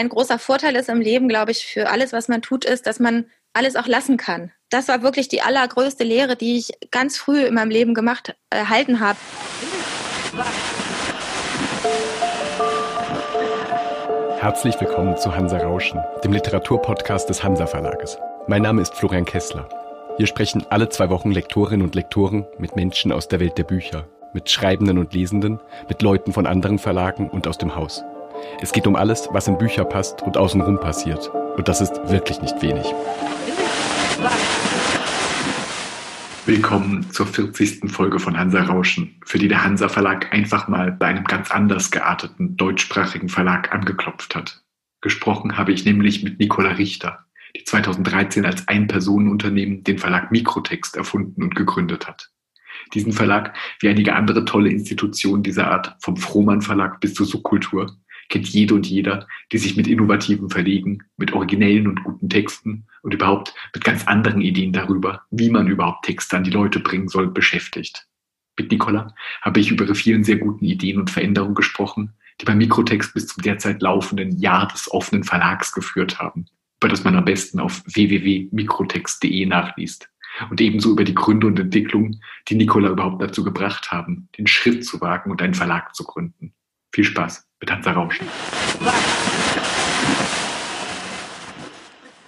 ein großer Vorteil ist im Leben, glaube ich, für alles, was man tut, ist, dass man alles auch lassen kann. Das war wirklich die allergrößte Lehre, die ich ganz früh in meinem Leben gemacht, erhalten habe. Herzlich willkommen zu Hansa Rauschen, dem Literaturpodcast des Hansa Verlages. Mein Name ist Florian Kessler. Hier sprechen alle zwei Wochen Lektorinnen und Lektoren mit Menschen aus der Welt der Bücher, mit Schreibenden und Lesenden, mit Leuten von anderen Verlagen und aus dem Haus. Es geht um alles, was in Bücher passt und außenrum passiert. Und das ist wirklich nicht wenig. Willkommen zur 40. Folge von Hansa Rauschen, für die der Hansa Verlag einfach mal bei einem ganz anders gearteten deutschsprachigen Verlag angeklopft hat. Gesprochen habe ich nämlich mit Nicola Richter, die 2013 als Ein-Personen-Unternehmen den Verlag Mikrotext erfunden und gegründet hat. Diesen Verlag, wie einige andere tolle Institutionen dieser Art, vom Frohmann Verlag bis zur Subkultur, kennt jede und jeder, die sich mit innovativen Verlegen, mit originellen und guten Texten und überhaupt mit ganz anderen Ideen darüber, wie man überhaupt Texte an die Leute bringen soll, beschäftigt. Mit Nicola habe ich über ihre vielen sehr guten Ideen und Veränderungen gesprochen, die beim Mikrotext bis zum derzeit laufenden Jahr des offenen Verlags geführt haben, über das man am besten auf www.mikrotext.de nachliest. Und ebenso über die Gründe und Entwicklungen, die Nicola überhaupt dazu gebracht haben, den Schritt zu wagen und einen Verlag zu gründen. Viel Spaß mit Hansa Rauschen.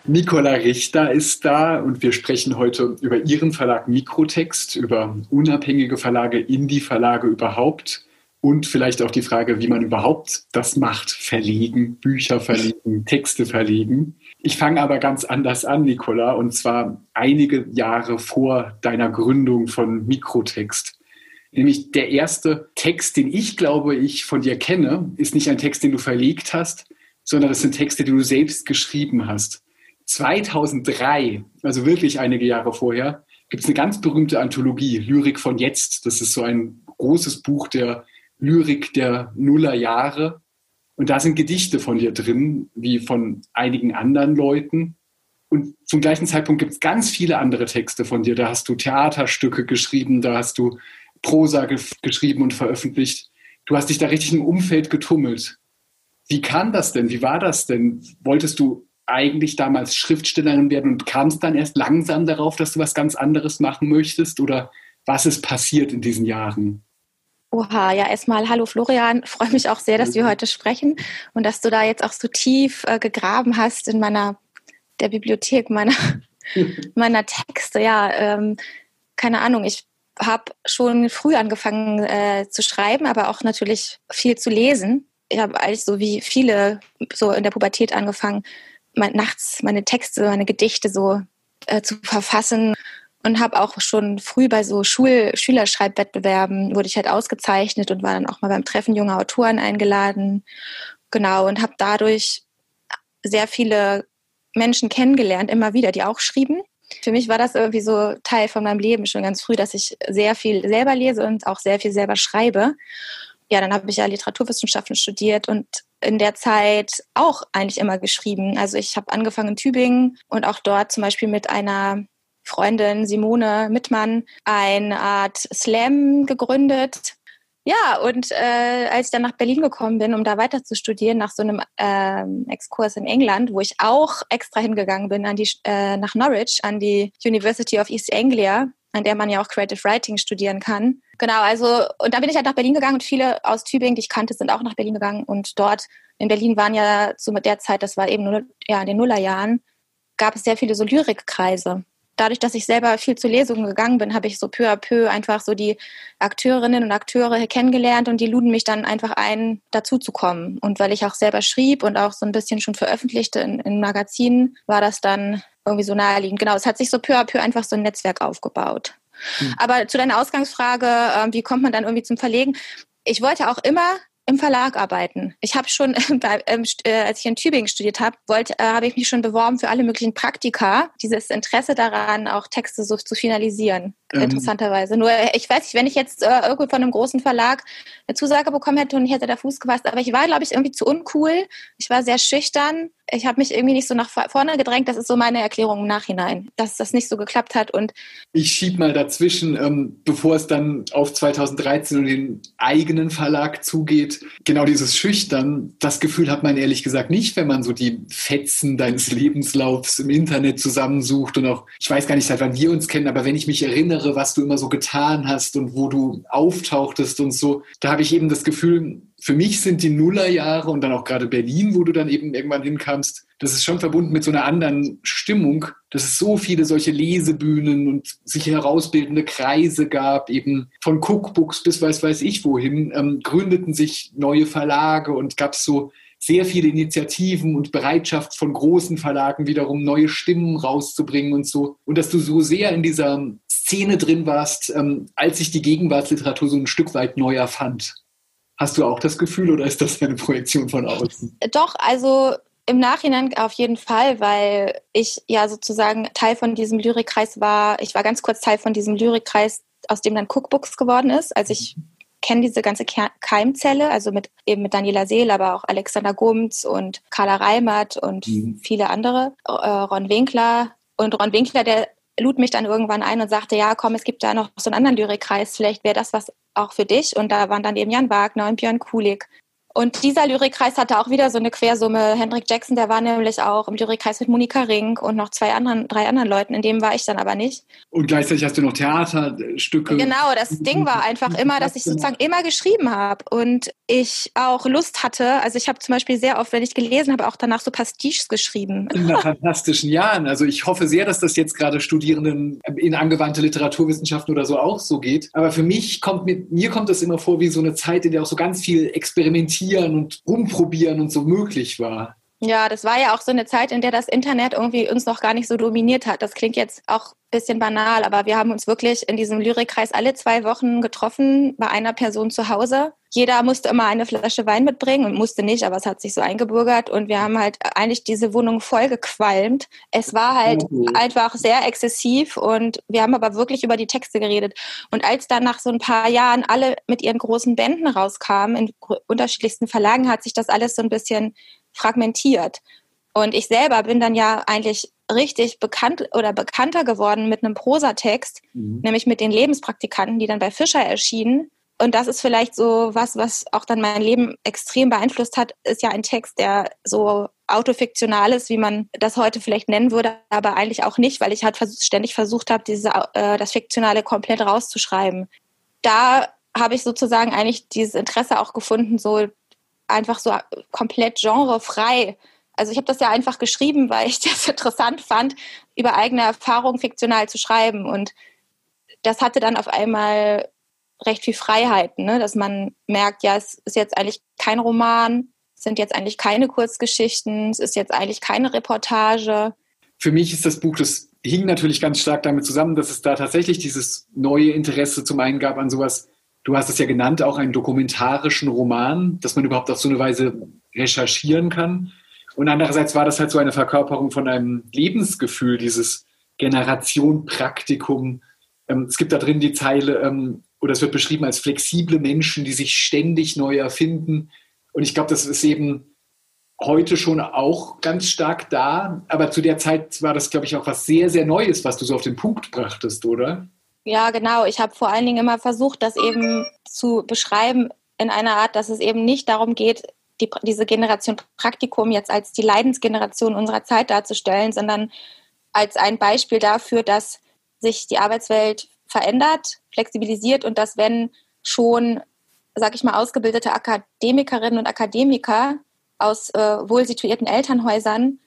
Nicola Richter ist da und wir sprechen heute über ihren Verlag Mikrotext, über unabhängige Verlage, Indie-Verlage überhaupt und vielleicht auch die Frage, wie man überhaupt das macht, verlegen, Bücher verlegen, Texte verlegen. Ich fange aber ganz anders an, Nicola, und zwar einige Jahre vor deiner Gründung von Mikrotext. Nämlich der erste Text, den ich glaube, ich von dir kenne, ist nicht ein Text, den du verlegt hast, sondern das sind Texte, die du selbst geschrieben hast. 2003, also wirklich einige Jahre vorher, gibt es eine ganz berühmte Anthologie, Lyrik von jetzt. Das ist so ein großes Buch der Lyrik der Nullerjahre. Und da sind Gedichte von dir drin, wie von einigen anderen Leuten. Und zum gleichen Zeitpunkt gibt es ganz viele andere Texte von dir. Da hast du Theaterstücke geschrieben, da hast du Prosa ge geschrieben und veröffentlicht. Du hast dich da richtig im Umfeld getummelt. Wie kam das denn? Wie war das denn? Wolltest du eigentlich damals Schriftstellerin werden und kamst dann erst langsam darauf, dass du was ganz anderes machen möchtest? Oder was ist passiert in diesen Jahren? Oha, ja, erstmal hallo Florian. Freue mich auch sehr, dass wir heute sprechen und dass du da jetzt auch so tief äh, gegraben hast in meiner der Bibliothek meiner meiner Texte. Ja, ähm, keine Ahnung. Ich habe schon früh angefangen äh, zu schreiben, aber auch natürlich viel zu lesen. Ich habe eigentlich so wie viele so in der Pubertät angefangen, mein, nachts meine Texte, meine Gedichte so äh, zu verfassen und habe auch schon früh bei so Schul Schülerschreibwettbewerben wurde ich halt ausgezeichnet und war dann auch mal beim Treffen junger Autoren eingeladen. Genau und habe dadurch sehr viele Menschen kennengelernt, immer wieder, die auch schrieben für mich war das irgendwie so Teil von meinem Leben schon ganz früh, dass ich sehr viel selber lese und auch sehr viel selber schreibe. Ja, dann habe ich ja Literaturwissenschaften studiert und in der Zeit auch eigentlich immer geschrieben. Also ich habe angefangen in Tübingen und auch dort zum Beispiel mit einer Freundin Simone Mittmann eine Art Slam gegründet, ja, und äh, als ich dann nach Berlin gekommen bin, um da weiter zu studieren, nach so einem ähm, Exkurs in England, wo ich auch extra hingegangen bin an die, äh, nach Norwich, an die University of East Anglia, an der man ja auch Creative Writing studieren kann. Genau, also, und dann bin ich halt nach Berlin gegangen und viele aus Tübingen, die ich kannte, sind auch nach Berlin gegangen. Und dort in Berlin waren ja zu der Zeit, das war eben nur, ja, in den Nullerjahren, gab es sehr viele so Lyrikkreise dadurch, dass ich selber viel zu Lesungen gegangen bin, habe ich so peu à peu einfach so die Akteurinnen und Akteure kennengelernt und die luden mich dann einfach ein, dazu zu kommen. Und weil ich auch selber schrieb und auch so ein bisschen schon veröffentlichte in, in Magazinen, war das dann irgendwie so naheliegend. Genau, es hat sich so peu à peu einfach so ein Netzwerk aufgebaut. Mhm. Aber zu deiner Ausgangsfrage, äh, wie kommt man dann irgendwie zum Verlegen? Ich wollte auch immer im Verlag arbeiten. Ich habe schon, ähm, äh, als ich in Tübingen studiert habe, wollte, äh, habe ich mich schon beworben für alle möglichen Praktika. Dieses Interesse daran, auch Texte so zu finalisieren. Interessanterweise. Nur äh, ich weiß nicht, wenn ich jetzt äh, irgendwo von einem großen Verlag eine Zusage bekommen hätte und ich hätte da Fuß gefasst, aber ich war, glaube ich, irgendwie zu uncool. Ich war sehr schüchtern. ich habe mich irgendwie nicht so nach vorne gedrängt. Das ist so meine Erklärung im Nachhinein, dass das nicht so geklappt hat. Und ich schieb mal dazwischen, ähm, bevor es dann auf 2013 und den eigenen Verlag zugeht. Genau dieses Schüchtern, das Gefühl hat man ehrlich gesagt nicht, wenn man so die Fetzen deines Lebenslaufs im Internet zusammensucht und auch, ich weiß gar nicht, seit wann wir uns kennen, aber wenn ich mich erinnere, was du immer so getan hast und wo du auftauchtest und so, da habe ich eben das Gefühl, für mich sind die Nullerjahre und dann auch gerade Berlin, wo du dann eben irgendwann hinkamst, das ist schon verbunden mit so einer anderen Stimmung, dass es so viele solche Lesebühnen und sich herausbildende Kreise gab, eben von Cookbooks bis weiß weiß ich wohin, ähm, gründeten sich neue Verlage und gab es so sehr viele Initiativen und Bereitschaft von großen Verlagen wiederum neue Stimmen rauszubringen und so. Und dass du so sehr in dieser Szene drin warst, ähm, als sich die Gegenwartsliteratur so ein Stück weit neu erfand. Hast du auch das Gefühl oder ist das eine Projektion von außen? Doch, also im Nachhinein auf jeden Fall, weil ich ja sozusagen Teil von diesem Lyrikkreis war. Ich war ganz kurz Teil von diesem Lyrikkreis, aus dem dann Cookbooks geworden ist. Also ich kenne diese ganze Keimzelle, also mit eben mit Daniela Seel, aber auch Alexander Gumz und Carla Reimert und mhm. viele andere, äh, Ron Winkler. Und Ron Winkler, der lud mich dann irgendwann ein und sagte, ja, komm, es gibt da noch so einen anderen Lyrikkreis, vielleicht wäre das was auch für dich. Und da waren dann eben Jan Wagner und Björn Kulik und dieser Lyrikkreis hatte auch wieder so eine Quersumme. Hendrik Jackson, der war nämlich auch im Lyrikkreis mit Monika Rink und noch zwei anderen, drei anderen Leuten. In dem war ich dann aber nicht. Und gleichzeitig hast du noch Theaterstücke. Genau, das Ding war einfach immer, dass ich sozusagen immer geschrieben habe und ich auch Lust hatte. Also ich habe zum Beispiel sehr oft, wenn ich gelesen habe, auch danach so Pastiches geschrieben. In fantastischen Jahren. Also ich hoffe sehr, dass das jetzt gerade Studierenden in angewandte Literaturwissenschaften oder so auch so geht. Aber für mich kommt mir, mir kommt das immer vor wie so eine Zeit, in der auch so ganz viel experimentiert experimentieren und rumprobieren und so möglich war. Ja, das war ja auch so eine Zeit, in der das Internet irgendwie uns noch gar nicht so dominiert hat. Das klingt jetzt auch ein bisschen banal, aber wir haben uns wirklich in diesem Lyrikkreis alle zwei Wochen getroffen bei einer Person zu Hause. Jeder musste immer eine Flasche Wein mitbringen und musste nicht, aber es hat sich so eingebürgert und wir haben halt eigentlich diese Wohnung voll gequalmt. Es war halt okay. einfach sehr exzessiv und wir haben aber wirklich über die Texte geredet. Und als dann nach so ein paar Jahren alle mit ihren großen Bänden rauskamen, in unterschiedlichsten Verlagen, hat sich das alles so ein bisschen fragmentiert. Und ich selber bin dann ja eigentlich richtig bekannt oder bekannter geworden mit einem Prosatext, mhm. nämlich mit den Lebenspraktikanten, die dann bei Fischer erschienen. Und das ist vielleicht so was, was auch dann mein Leben extrem beeinflusst hat, ist ja ein Text, der so autofiktional ist, wie man das heute vielleicht nennen würde, aber eigentlich auch nicht, weil ich halt ständig versucht habe, diese, äh, das Fiktionale komplett rauszuschreiben. Da habe ich sozusagen eigentlich dieses Interesse auch gefunden, so einfach so komplett genrefrei. Also ich habe das ja einfach geschrieben, weil ich das interessant fand, über eigene Erfahrungen fiktional zu schreiben. Und das hatte dann auf einmal recht viel Freiheiten, ne? dass man merkt, ja, es ist jetzt eigentlich kein Roman, es sind jetzt eigentlich keine Kurzgeschichten, es ist jetzt eigentlich keine Reportage. Für mich ist das Buch, das hing natürlich ganz stark damit zusammen, dass es da tatsächlich dieses neue Interesse zum einen gab an sowas du hast es ja genannt, auch einen dokumentarischen Roman, dass man überhaupt auf so eine Weise recherchieren kann. Und andererseits war das halt so eine Verkörperung von einem Lebensgefühl, dieses Generation-Praktikum. Ähm, es gibt da drin die Zeile, ähm, oder es wird beschrieben als flexible Menschen, die sich ständig neu erfinden. Und ich glaube, das ist eben heute schon auch ganz stark da. Aber zu der Zeit war das, glaube ich, auch was sehr, sehr Neues, was du so auf den Punkt brachtest, oder? Ja, genau. Ich habe vor allen Dingen immer versucht, das eben zu beschreiben in einer Art, dass es eben nicht darum geht, die, diese Generation Praktikum jetzt als die Leidensgeneration unserer Zeit darzustellen, sondern als ein Beispiel dafür, dass sich die Arbeitswelt verändert, flexibilisiert und dass wenn schon, sag ich mal, ausgebildete Akademikerinnen und Akademiker aus äh, wohl situierten Elternhäusern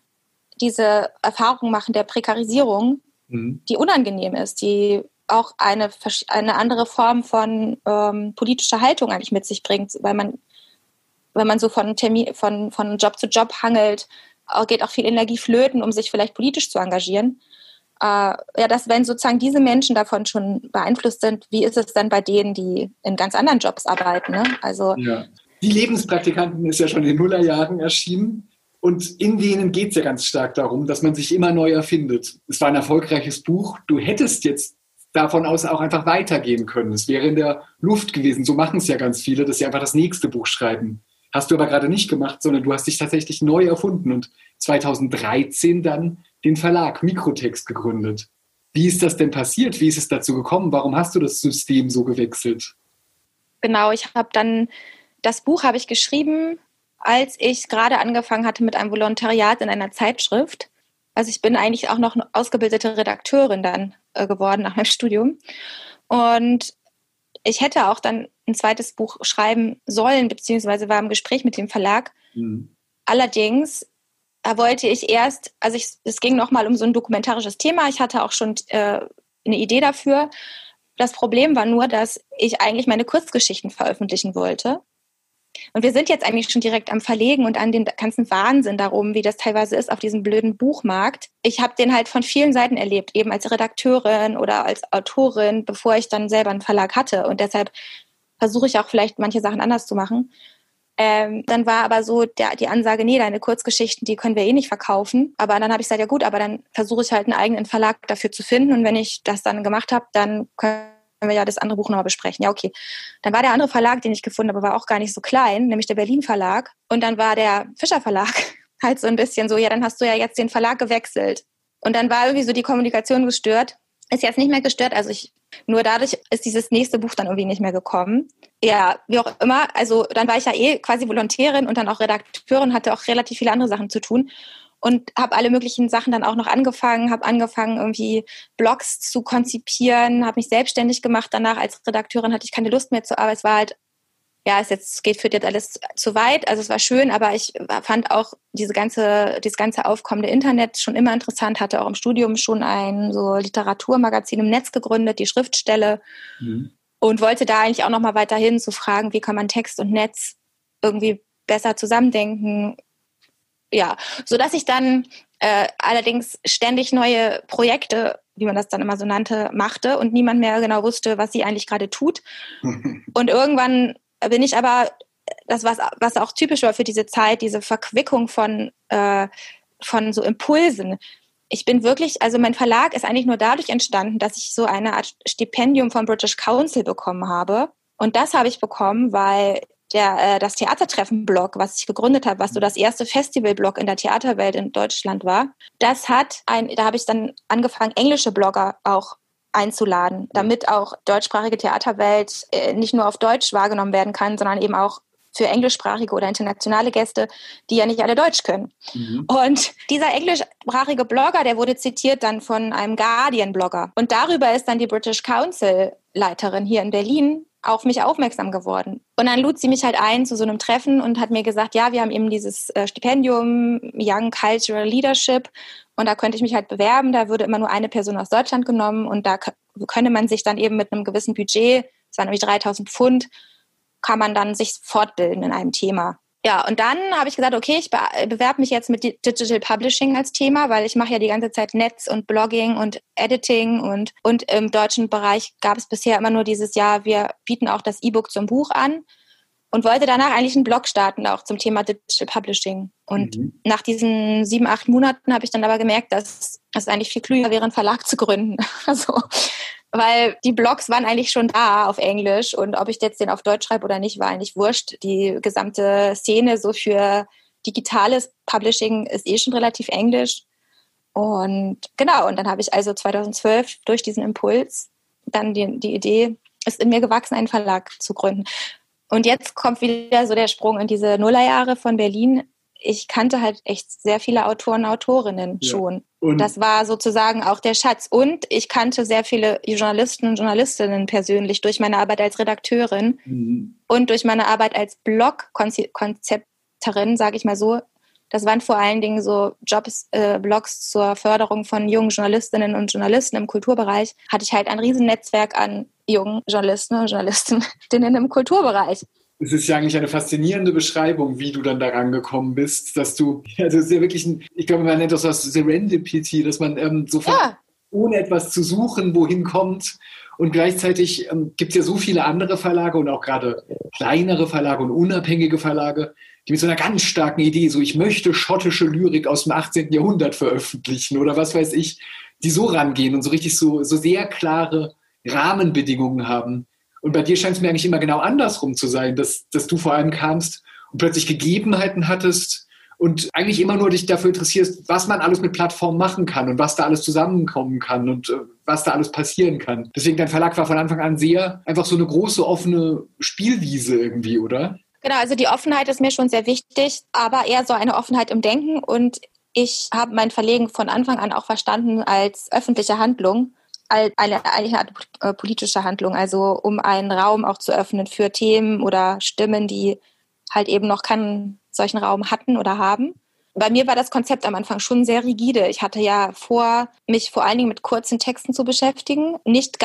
diese Erfahrung machen der Prekarisierung, mhm. die unangenehm ist, die auch eine, eine andere Form von ähm, politischer Haltung eigentlich mit sich bringt, weil man, wenn man so von, Termin, von, von Job zu Job hangelt, geht auch viel Energie flöten, um sich vielleicht politisch zu engagieren. Äh, ja, dass wenn sozusagen diese Menschen davon schon beeinflusst sind, wie ist es dann bei denen, die in ganz anderen Jobs arbeiten? Ne? Also ja. Die Lebenspraktikanten ist ja schon in den Nullerjahren erschienen. Und in denen geht es ja ganz stark darum, dass man sich immer neu erfindet. Es war ein erfolgreiches Buch. Du hättest jetzt davon aus auch einfach weitergehen können. Es wäre in der Luft gewesen. So machen es ja ganz viele, dass sie einfach das nächste Buch schreiben. Hast du aber gerade nicht gemacht, sondern du hast dich tatsächlich neu erfunden und 2013 dann den Verlag Mikrotext gegründet. Wie ist das denn passiert? Wie ist es dazu gekommen? Warum hast du das System so gewechselt? Genau, ich habe dann das Buch habe ich geschrieben, als ich gerade angefangen hatte mit einem Volontariat in einer Zeitschrift. Also ich bin eigentlich auch noch eine ausgebildete Redakteurin dann äh, geworden nach meinem Studium. Und ich hätte auch dann ein zweites Buch schreiben sollen, beziehungsweise war im Gespräch mit dem Verlag. Mhm. Allerdings wollte ich erst, also ich, es ging nochmal um so ein dokumentarisches Thema. Ich hatte auch schon äh, eine Idee dafür. Das Problem war nur, dass ich eigentlich meine Kurzgeschichten veröffentlichen wollte. Und wir sind jetzt eigentlich schon direkt am Verlegen und an dem ganzen Wahnsinn darum, wie das teilweise ist auf diesem blöden Buchmarkt. Ich habe den halt von vielen Seiten erlebt, eben als Redakteurin oder als Autorin, bevor ich dann selber einen Verlag hatte. Und deshalb versuche ich auch vielleicht manche Sachen anders zu machen. Ähm, dann war aber so der, die Ansage, nee, deine Kurzgeschichten, die können wir eh nicht verkaufen. Aber dann habe ich gesagt, ja gut, aber dann versuche ich halt einen eigenen Verlag dafür zu finden. Und wenn ich das dann gemacht habe, dann können wir ja das andere Buch nochmal besprechen. Ja, okay. Dann war der andere Verlag, den ich gefunden habe, war auch gar nicht so klein, nämlich der Berlin Verlag. Und dann war der Fischer Verlag halt so ein bisschen so, ja, dann hast du ja jetzt den Verlag gewechselt. Und dann war irgendwie so die Kommunikation gestört. Ist jetzt nicht mehr gestört. Also ich, nur dadurch ist dieses nächste Buch dann irgendwie nicht mehr gekommen. Ja, wie auch immer. Also dann war ich ja eh quasi Volontärin und dann auch Redakteurin, hatte auch relativ viele andere Sachen zu tun und habe alle möglichen Sachen dann auch noch angefangen, habe angefangen irgendwie Blogs zu konzipieren, habe mich selbstständig gemacht. Danach als Redakteurin hatte ich keine Lust mehr zu arbeiten. Es war halt ja, es jetzt geht führt jetzt alles zu weit. Also es war schön, aber ich fand auch diese ganze, dieses ganze aufkommende Internet schon immer interessant. Hatte auch im Studium schon ein so Literaturmagazin im Netz gegründet, die Schriftstelle, mhm. und wollte da eigentlich auch noch mal weiterhin zu fragen, wie kann man Text und Netz irgendwie besser zusammendenken, ja, so dass ich dann äh, allerdings ständig neue Projekte, wie man das dann immer so nannte, machte und niemand mehr genau wusste, was sie eigentlich gerade tut. und irgendwann bin ich aber, das was, was auch typisch war für diese Zeit, diese Verquickung von, äh, von so Impulsen. Ich bin wirklich, also mein Verlag ist eigentlich nur dadurch entstanden, dass ich so eine Art Stipendium vom British Council bekommen habe. Und das habe ich bekommen, weil der, äh, das Theatertreffen-Blog, was ich gegründet habe, was so das erste Festival-Blog in der Theaterwelt in Deutschland war, das hat ein, da habe ich dann angefangen, englische Blogger auch einzuladen, damit auch deutschsprachige Theaterwelt äh, nicht nur auf Deutsch wahrgenommen werden kann, sondern eben auch für englischsprachige oder internationale Gäste, die ja nicht alle Deutsch können. Mhm. Und dieser englischsprachige Blogger, der wurde zitiert dann von einem Guardian-Blogger. Und darüber ist dann die British Council-Leiterin hier in Berlin auf mich aufmerksam geworden. Und dann lud sie mich halt ein zu so einem Treffen und hat mir gesagt, ja, wir haben eben dieses äh, Stipendium Young Cultural Leadership und da könnte ich mich halt bewerben. Da würde immer nur eine Person aus Deutschland genommen und da könne man sich dann eben mit einem gewissen Budget, das waren nämlich 3000 Pfund, kann man dann sich fortbilden in einem Thema. Ja, und dann habe ich gesagt, okay, ich be bewerbe mich jetzt mit Digital Publishing als Thema, weil ich mache ja die ganze Zeit Netz und Blogging und Editing und, und im deutschen Bereich gab es bisher immer nur dieses Jahr, wir bieten auch das E-Book zum Buch an und wollte danach eigentlich einen Blog starten, auch zum Thema Digital Publishing. Und mhm. nach diesen sieben, acht Monaten habe ich dann aber gemerkt, dass es eigentlich viel klüger wäre, einen Verlag zu gründen. Also weil die Blogs waren eigentlich schon da auf Englisch und ob ich jetzt den auf Deutsch schreibe oder nicht, war eigentlich wurscht. Die gesamte Szene so für digitales Publishing ist eh schon relativ englisch. Und genau, und dann habe ich also 2012 durch diesen Impuls dann die, die Idee, ist in mir gewachsen, einen Verlag zu gründen. Und jetzt kommt wieder so der Sprung in diese Nullerjahre von Berlin ich kannte halt echt sehr viele Autoren, Autorinnen ja. schon. Und das war sozusagen auch der Schatz. Und ich kannte sehr viele Journalisten und Journalistinnen persönlich durch meine Arbeit als Redakteurin mhm. und durch meine Arbeit als Blog-Konzepterin, sage ich mal so. Das waren vor allen Dingen so Jobs, äh, Blogs zur Förderung von jungen Journalistinnen und Journalisten im Kulturbereich. Hatte ich halt ein Riesennetzwerk an jungen Journalisten und Journalistinnen im Kulturbereich es ist ja eigentlich eine faszinierende Beschreibung, wie du dann daran gekommen bist, dass du, also es ist ja wirklich ein, ich glaube, man nennt das was Serendipity, dass man ähm, sofort ja. ohne etwas zu suchen, wohin kommt. Und gleichzeitig ähm, gibt es ja so viele andere Verlage und auch gerade kleinere Verlage und unabhängige Verlage, die mit so einer ganz starken Idee, so ich möchte schottische Lyrik aus dem 18. Jahrhundert veröffentlichen oder was weiß ich, die so rangehen und so richtig so, so sehr klare Rahmenbedingungen haben und bei dir scheint es mir eigentlich immer genau andersrum zu sein, dass, dass du vor allem kamst plötzlich Gegebenheiten hattest und eigentlich immer nur dich dafür interessierst, was man alles mit Plattformen machen kann und was da alles zusammenkommen kann und äh, was da alles passieren kann. Deswegen dein Verlag war von Anfang an sehr einfach so eine große offene Spielwiese irgendwie, oder? Genau, also die Offenheit ist mir schon sehr wichtig, aber eher so eine Offenheit im Denken und ich habe mein Verlegen von Anfang an auch verstanden als öffentliche Handlung, eine, eine Art politische Handlung, also um einen Raum auch zu öffnen für Themen oder Stimmen, die halt eben noch keinen solchen Raum hatten oder haben. Bei mir war das Konzept am Anfang schon sehr rigide. Ich hatte ja vor, mich vor allen Dingen mit kurzen Texten zu beschäftigen, nicht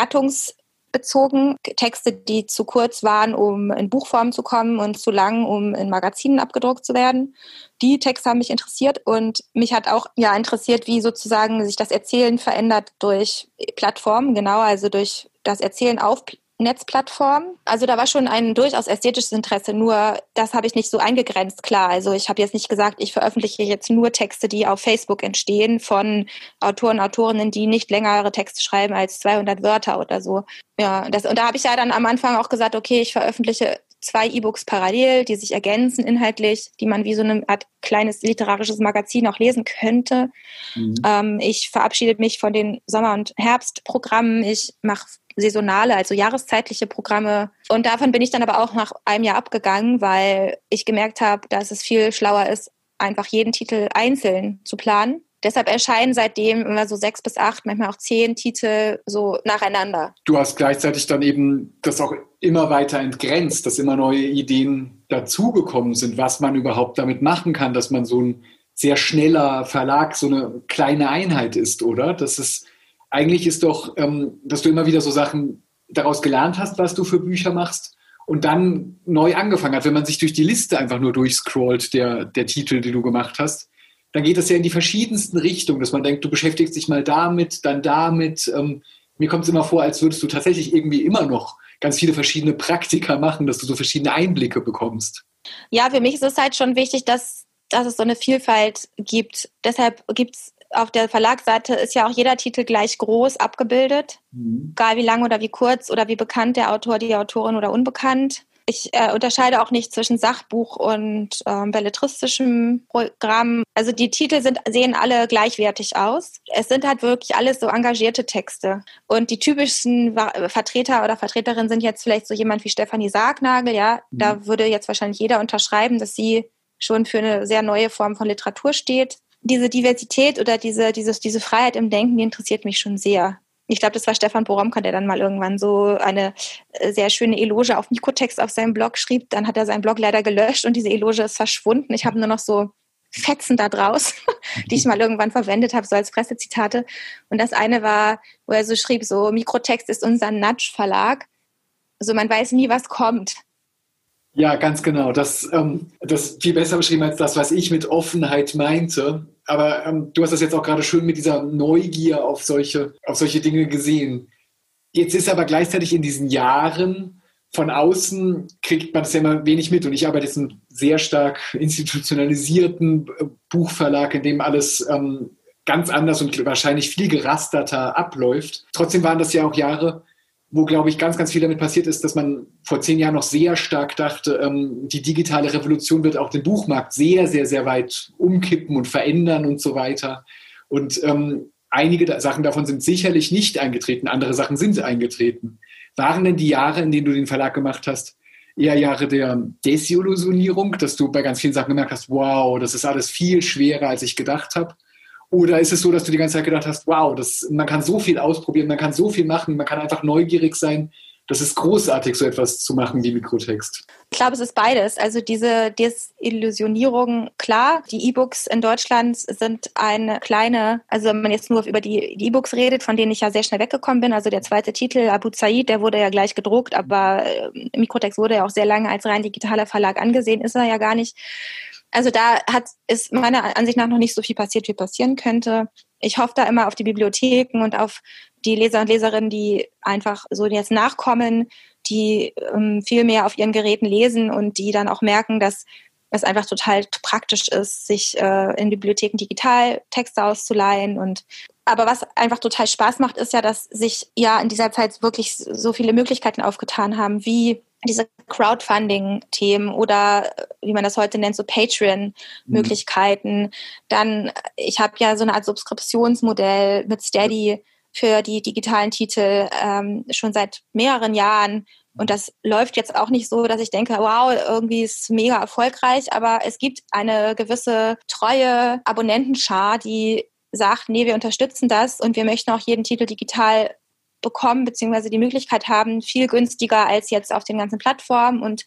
gattungsbezogen, Texte, die zu kurz waren, um in Buchform zu kommen und zu lang, um in Magazinen abgedruckt zu werden. Die Texte haben mich interessiert und mich hat auch ja interessiert, wie sozusagen sich das Erzählen verändert durch Plattformen, genau, also durch das Erzählen auf Netzplattformen. Also da war schon ein durchaus ästhetisches Interesse, nur das habe ich nicht so eingegrenzt, klar. Also ich habe jetzt nicht gesagt, ich veröffentliche jetzt nur Texte, die auf Facebook entstehen von Autoren, Autorinnen, die nicht längere Texte schreiben als 200 Wörter oder so. Ja, das, und da habe ich ja dann am Anfang auch gesagt, okay, ich veröffentliche zwei E-Books parallel, die sich ergänzen inhaltlich, die man wie so eine Art kleines literarisches Magazin auch lesen könnte. Mhm. Ähm, ich verabschiede mich von den Sommer- und Herbstprogrammen. Ich mache saisonale, also jahreszeitliche Programme. Und davon bin ich dann aber auch nach einem Jahr abgegangen, weil ich gemerkt habe, dass es viel schlauer ist, einfach jeden Titel einzeln zu planen. Deshalb erscheinen seitdem immer so sechs bis acht, manchmal auch zehn Titel so nacheinander. Du hast gleichzeitig dann eben das auch immer weiter entgrenzt, dass immer neue Ideen dazugekommen sind, was man überhaupt damit machen kann, dass man so ein sehr schneller Verlag, so eine kleine Einheit ist, oder? Das ist eigentlich ist doch, ähm, dass du immer wieder so Sachen daraus gelernt hast, was du für Bücher machst und dann neu angefangen hat. Wenn man sich durch die Liste einfach nur durchscrollt, der, der Titel, die du gemacht hast, dann geht das ja in die verschiedensten Richtungen, dass man denkt, du beschäftigst dich mal damit, dann damit. Ähm, mir kommt es immer vor, als würdest du tatsächlich irgendwie immer noch ganz viele verschiedene Praktika machen, dass du so verschiedene Einblicke bekommst. Ja, für mich ist es halt schon wichtig, dass, dass es so eine Vielfalt gibt. Deshalb gibt es auf der Verlagsseite ist ja auch jeder Titel gleich groß abgebildet, mhm. egal wie lang oder wie kurz oder wie bekannt der Autor, die Autorin oder unbekannt. Ich äh, unterscheide auch nicht zwischen Sachbuch und ähm, belletristischem Programm. Also die Titel sind, sehen alle gleichwertig aus. Es sind halt wirklich alles so engagierte Texte. Und die typischen Vertreter oder Vertreterinnen sind jetzt vielleicht so jemand wie Stefanie Sargnagel, ja. Mhm. Da würde jetzt wahrscheinlich jeder unterschreiben, dass sie schon für eine sehr neue Form von Literatur steht diese Diversität oder diese, dieses, diese Freiheit im Denken, die interessiert mich schon sehr. Ich glaube, das war Stefan Boromka, der dann mal irgendwann so eine äh, sehr schöne Eloge auf Mikrotext auf seinem Blog schrieb. Dann hat er seinen Blog leider gelöscht und diese Eloge ist verschwunden. Ich habe nur noch so Fetzen da draus, die ich mal irgendwann verwendet habe, so als Pressezitate. Und das eine war, wo er so schrieb, so Mikrotext ist unser Nudge-Verlag. So man weiß nie, was kommt. Ja, ganz genau. Das, ähm, das ist viel besser beschrieben als das, was ich mit Offenheit meinte. Aber ähm, du hast das jetzt auch gerade schön mit dieser Neugier auf solche, auf solche Dinge gesehen. Jetzt ist aber gleichzeitig in diesen Jahren von außen kriegt man das ja immer wenig mit. Und ich arbeite jetzt in einem sehr stark institutionalisierten äh, Buchverlag, in dem alles ähm, ganz anders und wahrscheinlich viel gerasterter abläuft. Trotzdem waren das ja auch Jahre, wo, glaube ich, ganz, ganz viel damit passiert ist, dass man vor zehn Jahren noch sehr stark dachte, ähm, die digitale Revolution wird auch den Buchmarkt sehr, sehr, sehr weit umkippen und verändern und so weiter. Und ähm, einige Sachen davon sind sicherlich nicht eingetreten, andere Sachen sind eingetreten. Waren denn die Jahre, in denen du den Verlag gemacht hast, eher Jahre der Desillusionierung, dass du bei ganz vielen Sachen gemerkt hast, wow, das ist alles viel schwerer, als ich gedacht habe? Oder ist es so, dass du die ganze Zeit gedacht hast, wow, das, man kann so viel ausprobieren, man kann so viel machen, man kann einfach neugierig sein. Das ist großartig, so etwas zu machen wie Mikrotext. Ich glaube, es ist beides. Also diese Desillusionierung, klar, die E-Books in Deutschland sind eine kleine, also wenn man jetzt nur über die E-Books redet, von denen ich ja sehr schnell weggekommen bin, also der zweite Titel, Abu Zaid, der wurde ja gleich gedruckt, aber äh, Mikrotext wurde ja auch sehr lange als rein digitaler Verlag angesehen, ist er ja gar nicht. Also da hat, ist meiner Ansicht nach noch nicht so viel passiert, wie passieren könnte. Ich hoffe da immer auf die Bibliotheken und auf die Leser und Leserinnen, die einfach so jetzt nachkommen, die ähm, viel mehr auf ihren Geräten lesen und die dann auch merken, dass es einfach total praktisch ist, sich äh, in Bibliotheken digital Texte auszuleihen und aber was einfach total Spaß macht, ist ja, dass sich ja in dieser Zeit wirklich so viele Möglichkeiten aufgetan haben, wie diese Crowdfunding-Themen oder wie man das heute nennt, so Patreon-Möglichkeiten. Mhm. Dann, ich habe ja so eine Art Subskriptionsmodell mit Steady für die digitalen Titel ähm, schon seit mehreren Jahren. Und das läuft jetzt auch nicht so, dass ich denke, wow, irgendwie ist mega erfolgreich, aber es gibt eine gewisse treue Abonnentenschar, die sagt, nee, wir unterstützen das und wir möchten auch jeden Titel digital bekommen, beziehungsweise die Möglichkeit haben, viel günstiger als jetzt auf den ganzen Plattformen und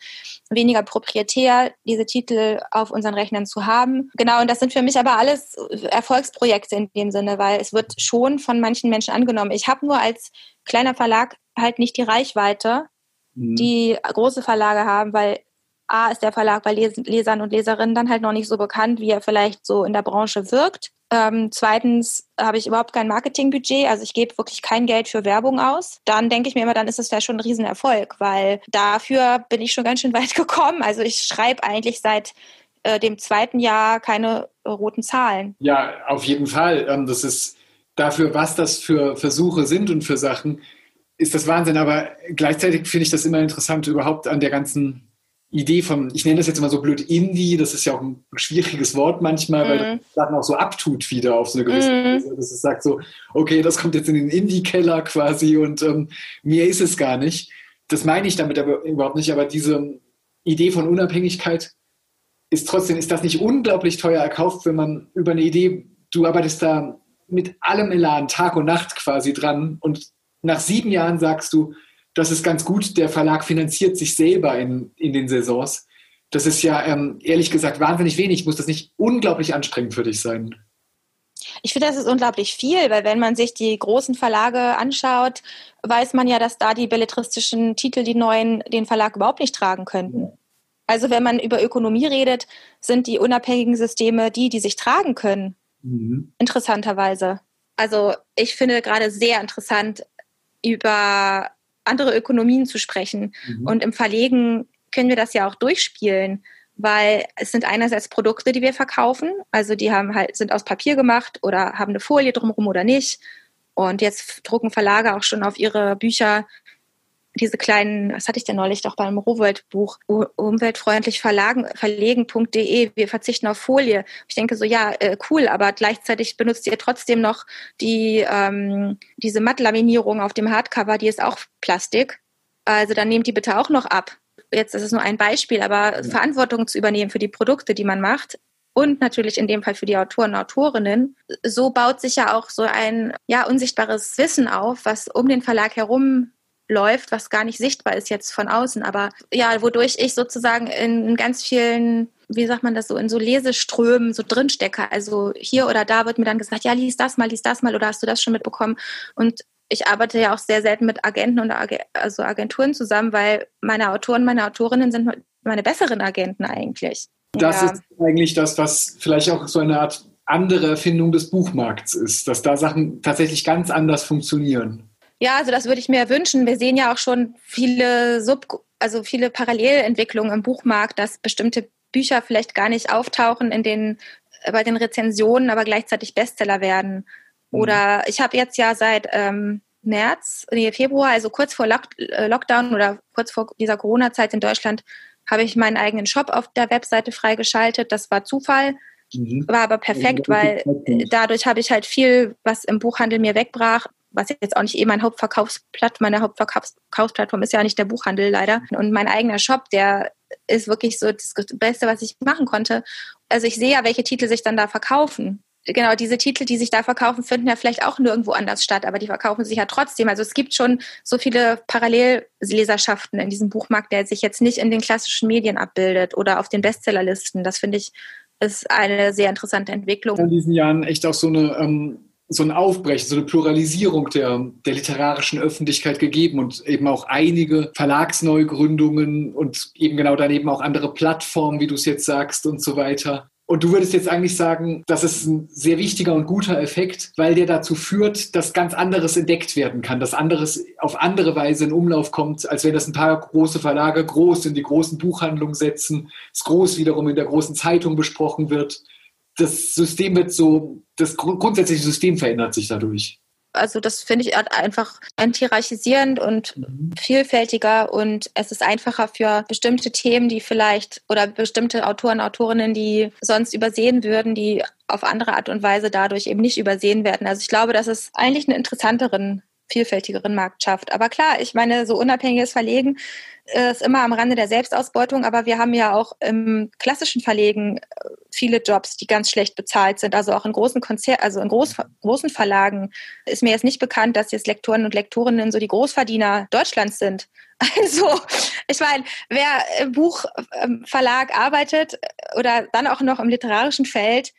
weniger proprietär diese Titel auf unseren Rechnern zu haben. Genau, und das sind für mich aber alles Erfolgsprojekte in dem Sinne, weil es wird schon von manchen Menschen angenommen. Ich habe nur als kleiner Verlag halt nicht die Reichweite, mhm. die große Verlage haben, weil A ist der Verlag bei Lesern und Leserinnen dann halt noch nicht so bekannt, wie er vielleicht so in der Branche wirkt. Ähm, zweitens habe ich überhaupt kein Marketingbudget, also ich gebe wirklich kein Geld für Werbung aus. Dann denke ich mir immer, dann ist es ja schon ein Riesenerfolg, weil dafür bin ich schon ganz schön weit gekommen. Also ich schreibe eigentlich seit äh, dem zweiten Jahr keine roten Zahlen. Ja, auf jeden Fall. Ähm, das ist dafür, was das für Versuche sind und für Sachen, ist das Wahnsinn. Aber gleichzeitig finde ich das immer interessant, überhaupt an der ganzen Idee von, ich nenne das jetzt immer so blöd Indie, das ist ja auch ein schwieriges Wort manchmal, weil das dann auch so abtut wieder auf so eine gewisse mhm. Weise. Dass es sagt so, okay, das kommt jetzt in den Indie-Keller quasi und ähm, mehr ist es gar nicht. Das meine ich damit aber überhaupt nicht, aber diese Idee von Unabhängigkeit ist trotzdem, ist das nicht unglaublich teuer erkauft, wenn man über eine Idee, du arbeitest da mit allem Elan, Tag und Nacht quasi dran und nach sieben Jahren sagst du, das ist ganz gut, der Verlag finanziert sich selber in, in den Saisons. Das ist ja ähm, ehrlich gesagt wahnsinnig wenig. Muss das nicht unglaublich anstrengend für dich sein? Ich finde, das ist unglaublich viel, weil wenn man sich die großen Verlage anschaut, weiß man ja, dass da die belletristischen Titel, die neuen, den Verlag überhaupt nicht tragen könnten. Also wenn man über Ökonomie redet, sind die unabhängigen Systeme die, die sich tragen können. Mhm. Interessanterweise. Also ich finde gerade sehr interessant, über andere Ökonomien zu sprechen. Mhm. Und im Verlegen können wir das ja auch durchspielen, weil es sind einerseits Produkte, die wir verkaufen, also die haben halt, sind aus Papier gemacht oder haben eine Folie drumherum oder nicht. Und jetzt drucken Verlage auch schon auf ihre Bücher diese kleinen, was hatte ich denn neulich doch beim Rohwelt-Buch, umweltfreundlich verlagen, verlegen.de, wir verzichten auf Folie. Ich denke so, ja, äh, cool, aber gleichzeitig benutzt ihr trotzdem noch die, ähm, diese Mattlaminierung auf dem Hardcover, die ist auch Plastik. Also dann nehmt die bitte auch noch ab. Jetzt ist es nur ein Beispiel, aber ja. Verantwortung zu übernehmen für die Produkte, die man macht, und natürlich in dem Fall für die Autoren und Autorinnen. So baut sich ja auch so ein ja unsichtbares Wissen auf, was um den Verlag herum läuft, was gar nicht sichtbar ist jetzt von außen. Aber ja, wodurch ich sozusagen in ganz vielen, wie sagt man das so, in so Leseströmen so drinstecke. Also hier oder da wird mir dann gesagt, ja, lies das mal, lies das mal oder hast du das schon mitbekommen? Und ich arbeite ja auch sehr selten mit Agenten und also Agenturen zusammen, weil meine Autoren, meine Autorinnen sind meine besseren Agenten eigentlich. Das ja. ist eigentlich das, was vielleicht auch so eine Art andere Erfindung des Buchmarkts ist, dass da Sachen tatsächlich ganz anders funktionieren. Ja, also das würde ich mir wünschen. Wir sehen ja auch schon viele Sub, also viele Parallelentwicklungen im Buchmarkt, dass bestimmte Bücher vielleicht gar nicht auftauchen in den bei den Rezensionen, aber gleichzeitig Bestseller werden. Mhm. Oder ich habe jetzt ja seit ähm, März, nee, Februar, also kurz vor Lock äh, Lockdown oder kurz vor dieser Corona-Zeit in Deutschland, habe ich meinen eigenen Shop auf der Webseite freigeschaltet. Das war Zufall, mhm. war aber perfekt, weil dadurch habe ich halt viel, was im Buchhandel mir wegbrach, was jetzt auch nicht eh mein Hauptverkaufsplatt, meine Hauptverkaufsplattform ist ja nicht der Buchhandel leider. Und mein eigener Shop, der ist wirklich so das Beste, was ich machen konnte. Also ich sehe ja, welche Titel sich dann da verkaufen. Genau, diese Titel, die sich da verkaufen, finden ja vielleicht auch nirgendwo anders statt, aber die verkaufen sich ja trotzdem. Also es gibt schon so viele Parallelleserschaften in diesem Buchmarkt, der sich jetzt nicht in den klassischen Medien abbildet oder auf den Bestsellerlisten. Das finde ich ist eine sehr interessante Entwicklung. In diesen Jahren echt auch so eine ähm so ein Aufbrechen, so eine Pluralisierung der, der literarischen Öffentlichkeit gegeben und eben auch einige Verlagsneugründungen und eben genau daneben auch andere Plattformen, wie du es jetzt sagst und so weiter. Und du würdest jetzt eigentlich sagen, das ist ein sehr wichtiger und guter Effekt, weil der dazu führt, dass ganz anderes entdeckt werden kann, dass anderes auf andere Weise in Umlauf kommt, als wenn das ein paar große Verlage groß in die großen Buchhandlungen setzen, es groß wiederum in der großen Zeitung besprochen wird das System wird so, das grundsätzliche System verändert sich dadurch. Also das finde ich einfach enthierarchisierend und mhm. vielfältiger und es ist einfacher für bestimmte Themen, die vielleicht oder bestimmte Autoren, Autorinnen, die sonst übersehen würden, die auf andere Art und Weise dadurch eben nicht übersehen werden. Also ich glaube, dass es eigentlich einen interessanteren vielfältigeren Markt schafft. Aber klar, ich meine, so unabhängiges Verlegen ist immer am Rande der Selbstausbeutung, aber wir haben ja auch im klassischen Verlegen äh, viele Jobs, die ganz schlecht bezahlt sind. Also auch in großen Konzer also in groß, großen Verlagen ist mir jetzt nicht bekannt, dass jetzt Lektoren und Lektorinnen so die Großverdiener Deutschlands sind. Also, ich meine, wer im Buchverlag arbeitet oder dann auch noch im literarischen Feld,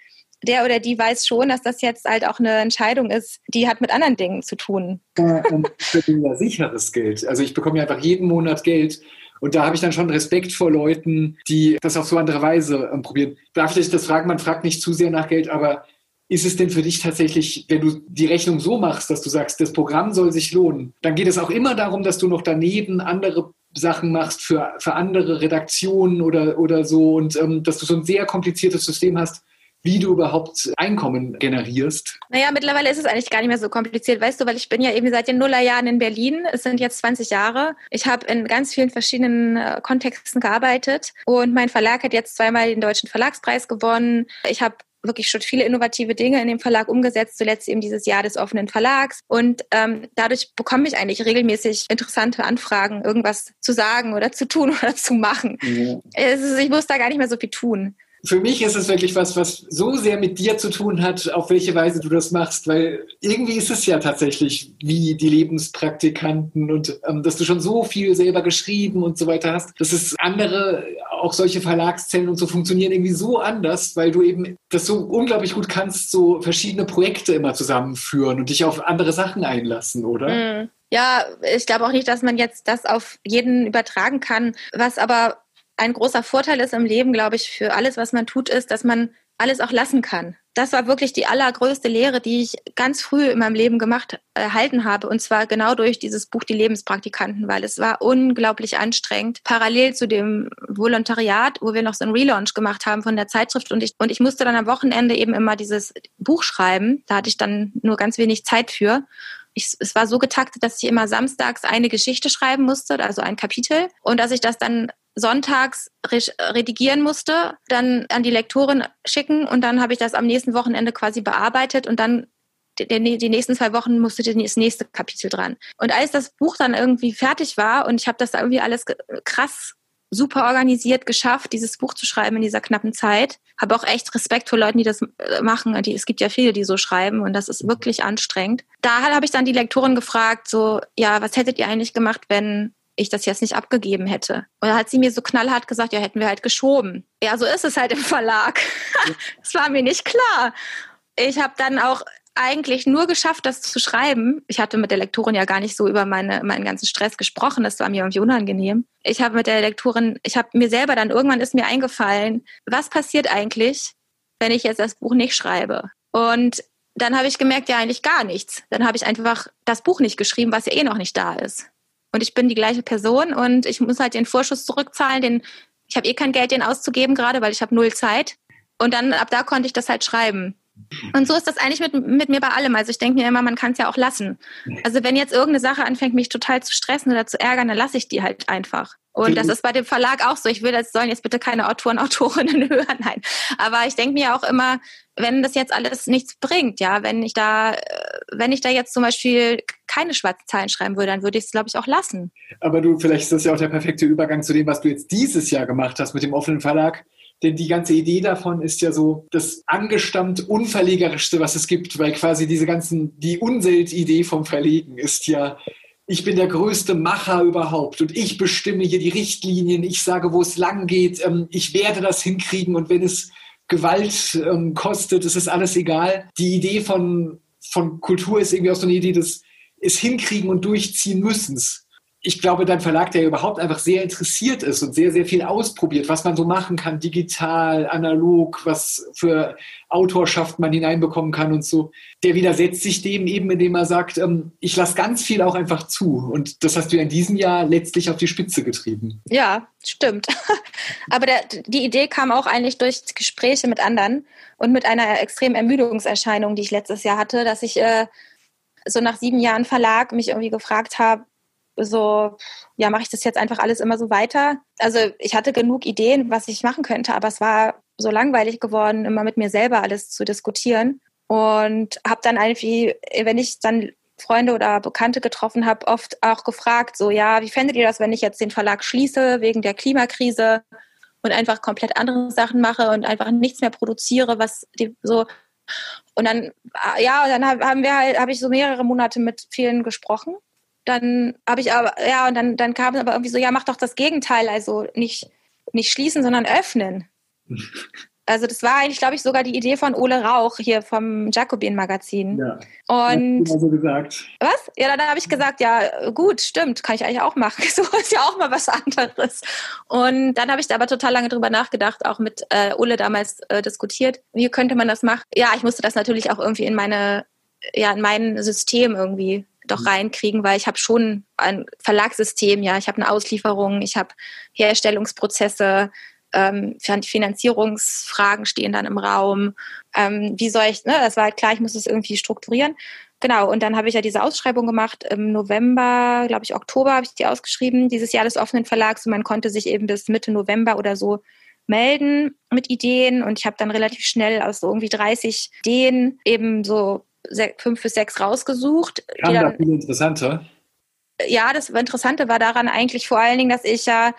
der oder die weiß schon, dass das jetzt halt auch eine Entscheidung ist, die hat mit anderen Dingen zu tun. Ja, und für ja sicheres Geld. Also ich bekomme ja einfach jeden Monat Geld. Und da habe ich dann schon Respekt vor Leuten, die das auf so andere Weise ähm, probieren. Darf ich das fragen? Man fragt nicht zu sehr nach Geld, aber ist es denn für dich tatsächlich, wenn du die Rechnung so machst, dass du sagst, das Programm soll sich lohnen, dann geht es auch immer darum, dass du noch daneben andere Sachen machst für, für andere Redaktionen oder, oder so und ähm, dass du so ein sehr kompliziertes System hast, wie du überhaupt Einkommen generierst? Naja, mittlerweile ist es eigentlich gar nicht mehr so kompliziert, weißt du, weil ich bin ja eben seit den Nullerjahren in Berlin. Es sind jetzt 20 Jahre. Ich habe in ganz vielen verschiedenen äh, Kontexten gearbeitet und mein Verlag hat jetzt zweimal den Deutschen Verlagspreis gewonnen. Ich habe wirklich schon viele innovative Dinge in dem Verlag umgesetzt, zuletzt eben dieses Jahr des offenen Verlags. Und ähm, dadurch bekomme ich eigentlich regelmäßig interessante Anfragen, irgendwas zu sagen oder zu tun oder zu machen. Ja. Ist, ich muss da gar nicht mehr so viel tun für mich ist es wirklich was, was so sehr mit dir zu tun hat, auf welche Weise du das machst, weil irgendwie ist es ja tatsächlich wie die Lebenspraktikanten und ähm, dass du schon so viel selber geschrieben und so weiter hast, dass es andere, auch solche Verlagszellen und so funktionieren irgendwie so anders, weil du eben das so unglaublich gut kannst, so verschiedene Projekte immer zusammenführen und dich auf andere Sachen einlassen, oder? Mhm. Ja, ich glaube auch nicht, dass man jetzt das auf jeden übertragen kann. Was aber ein großer Vorteil ist im Leben, glaube ich, für alles, was man tut, ist, dass man alles auch lassen kann. Das war wirklich die allergrößte Lehre, die ich ganz früh in meinem Leben gemacht, erhalten habe. Und zwar genau durch dieses Buch Die Lebenspraktikanten, weil es war unglaublich anstrengend. Parallel zu dem Volontariat, wo wir noch so einen Relaunch gemacht haben von der Zeitschrift. Und ich, und ich musste dann am Wochenende eben immer dieses Buch schreiben. Da hatte ich dann nur ganz wenig Zeit für. Ich, es war so getaktet, dass ich immer samstags eine Geschichte schreiben musste, also ein Kapitel, und dass ich das dann sonntags redigieren musste, dann an die Lektorin schicken und dann habe ich das am nächsten Wochenende quasi bearbeitet und dann die, die nächsten zwei Wochen musste das nächste Kapitel dran. Und als das Buch dann irgendwie fertig war und ich habe das da irgendwie alles krass super organisiert geschafft, dieses Buch zu schreiben in dieser knappen Zeit. Habe auch echt Respekt vor Leuten, die das äh, machen. Die, es gibt ja viele, die so schreiben und das ist wirklich anstrengend. Da habe ich dann die Lektorin gefragt, so, ja, was hättet ihr eigentlich gemacht, wenn ich das jetzt nicht abgegeben hätte. Und da hat sie mir so knallhart gesagt, ja, hätten wir halt geschoben. Ja, so ist es halt im Verlag. das war mir nicht klar. Ich habe dann auch eigentlich nur geschafft, das zu schreiben. Ich hatte mit der Lektorin ja gar nicht so über meine, meinen ganzen Stress gesprochen. Das war mir irgendwie unangenehm. Ich habe mit der Lektorin, ich habe mir selber dann irgendwann ist mir eingefallen, was passiert eigentlich, wenn ich jetzt das Buch nicht schreibe? Und dann habe ich gemerkt, ja, eigentlich gar nichts. Dann habe ich einfach das Buch nicht geschrieben, was ja eh noch nicht da ist und ich bin die gleiche Person und ich muss halt den Vorschuss zurückzahlen, den ich habe eh kein Geld, den auszugeben gerade, weil ich habe null Zeit. Und dann ab da konnte ich das halt schreiben. Und so ist das eigentlich mit, mit mir bei allem. Also ich denke mir immer, man kann es ja auch lassen. Also wenn jetzt irgendeine Sache anfängt, mich total zu stressen oder zu ärgern, dann lasse ich die halt einfach. Und das ist bei dem Verlag auch so. Ich will, das sollen jetzt bitte keine Autoren, Autorinnen hören. Nein. Aber ich denke mir auch immer, wenn das jetzt alles nichts bringt, ja, wenn ich da, äh, wenn ich da jetzt zum Beispiel keine schwarzen Zahlen schreiben würde, dann würde ich es, glaube ich, auch lassen. Aber du, vielleicht ist das ja auch der perfekte Übergang zu dem, was du jetzt dieses Jahr gemacht hast mit dem offenen Verlag. Denn die ganze Idee davon ist ja so das angestammt Unverlegerischste, was es gibt, weil quasi diese ganzen, die Unselt-Idee vom Verlegen ist ja, ich bin der größte Macher überhaupt und ich bestimme hier die Richtlinien, ich sage, wo es lang geht, ähm, ich werde das hinkriegen und wenn es Gewalt ähm, kostet, ist es alles egal. Die Idee von, von Kultur ist irgendwie auch so eine Idee des es hinkriegen und durchziehen müssen. Ich glaube, dein Verlag, der überhaupt einfach sehr interessiert ist und sehr, sehr viel ausprobiert, was man so machen kann, digital, analog, was für Autorschaft man hineinbekommen kann und so, der widersetzt sich dem eben, indem er sagt, ähm, ich lasse ganz viel auch einfach zu. Und das hast du ja in diesem Jahr letztlich auf die Spitze getrieben. Ja, stimmt. Aber der, die Idee kam auch eigentlich durch Gespräche mit anderen und mit einer extremen Ermüdungserscheinung, die ich letztes Jahr hatte, dass ich äh, so nach sieben Jahren Verlag mich irgendwie gefragt habe, so, ja, mache ich das jetzt einfach alles immer so weiter? Also ich hatte genug Ideen, was ich machen könnte, aber es war so langweilig geworden, immer mit mir selber alles zu diskutieren. Und habe dann irgendwie, wenn ich dann Freunde oder Bekannte getroffen habe, oft auch gefragt, so, ja, wie fändet ihr das, wenn ich jetzt den Verlag schließe wegen der Klimakrise und einfach komplett andere Sachen mache und einfach nichts mehr produziere, was die so und dann, ja, dann haben wir halt, habe ich so mehrere Monate mit vielen gesprochen. Dann habe ich aber, ja, und dann, dann kam aber irgendwie so, ja, mach doch das Gegenteil, also nicht, nicht schließen, sondern öffnen. Also das war eigentlich, glaube ich, sogar die Idee von Ole Rauch hier vom Jacobin-Magazin. Ja. Und so gesagt. was? Ja, dann habe ich gesagt, ja, gut, stimmt, kann ich eigentlich auch machen. So ist ja auch mal was anderes. Und dann habe ich da aber total lange drüber nachgedacht, auch mit äh, Ole damals äh, diskutiert, wie könnte man das machen. Ja, ich musste das natürlich auch irgendwie in meine, ja, in mein System irgendwie doch mhm. reinkriegen, weil ich habe schon ein Verlagssystem, ja, ich habe eine Auslieferung, ich habe Herstellungsprozesse, ähm, Finanzierungsfragen stehen dann im Raum. Ähm, wie soll ich, ne, das war halt klar, ich muss es irgendwie strukturieren. Genau, und dann habe ich ja diese Ausschreibung gemacht. Im November, glaube ich, Oktober habe ich die ausgeschrieben, dieses Jahr des offenen Verlags. Und man konnte sich eben bis Mitte November oder so melden mit Ideen. Und ich habe dann relativ schnell aus so irgendwie 30 Ideen eben so fünf bis sechs rausgesucht. Kam da viel interessanter? Ja, das Interessante war daran eigentlich vor allen Dingen, dass ich ja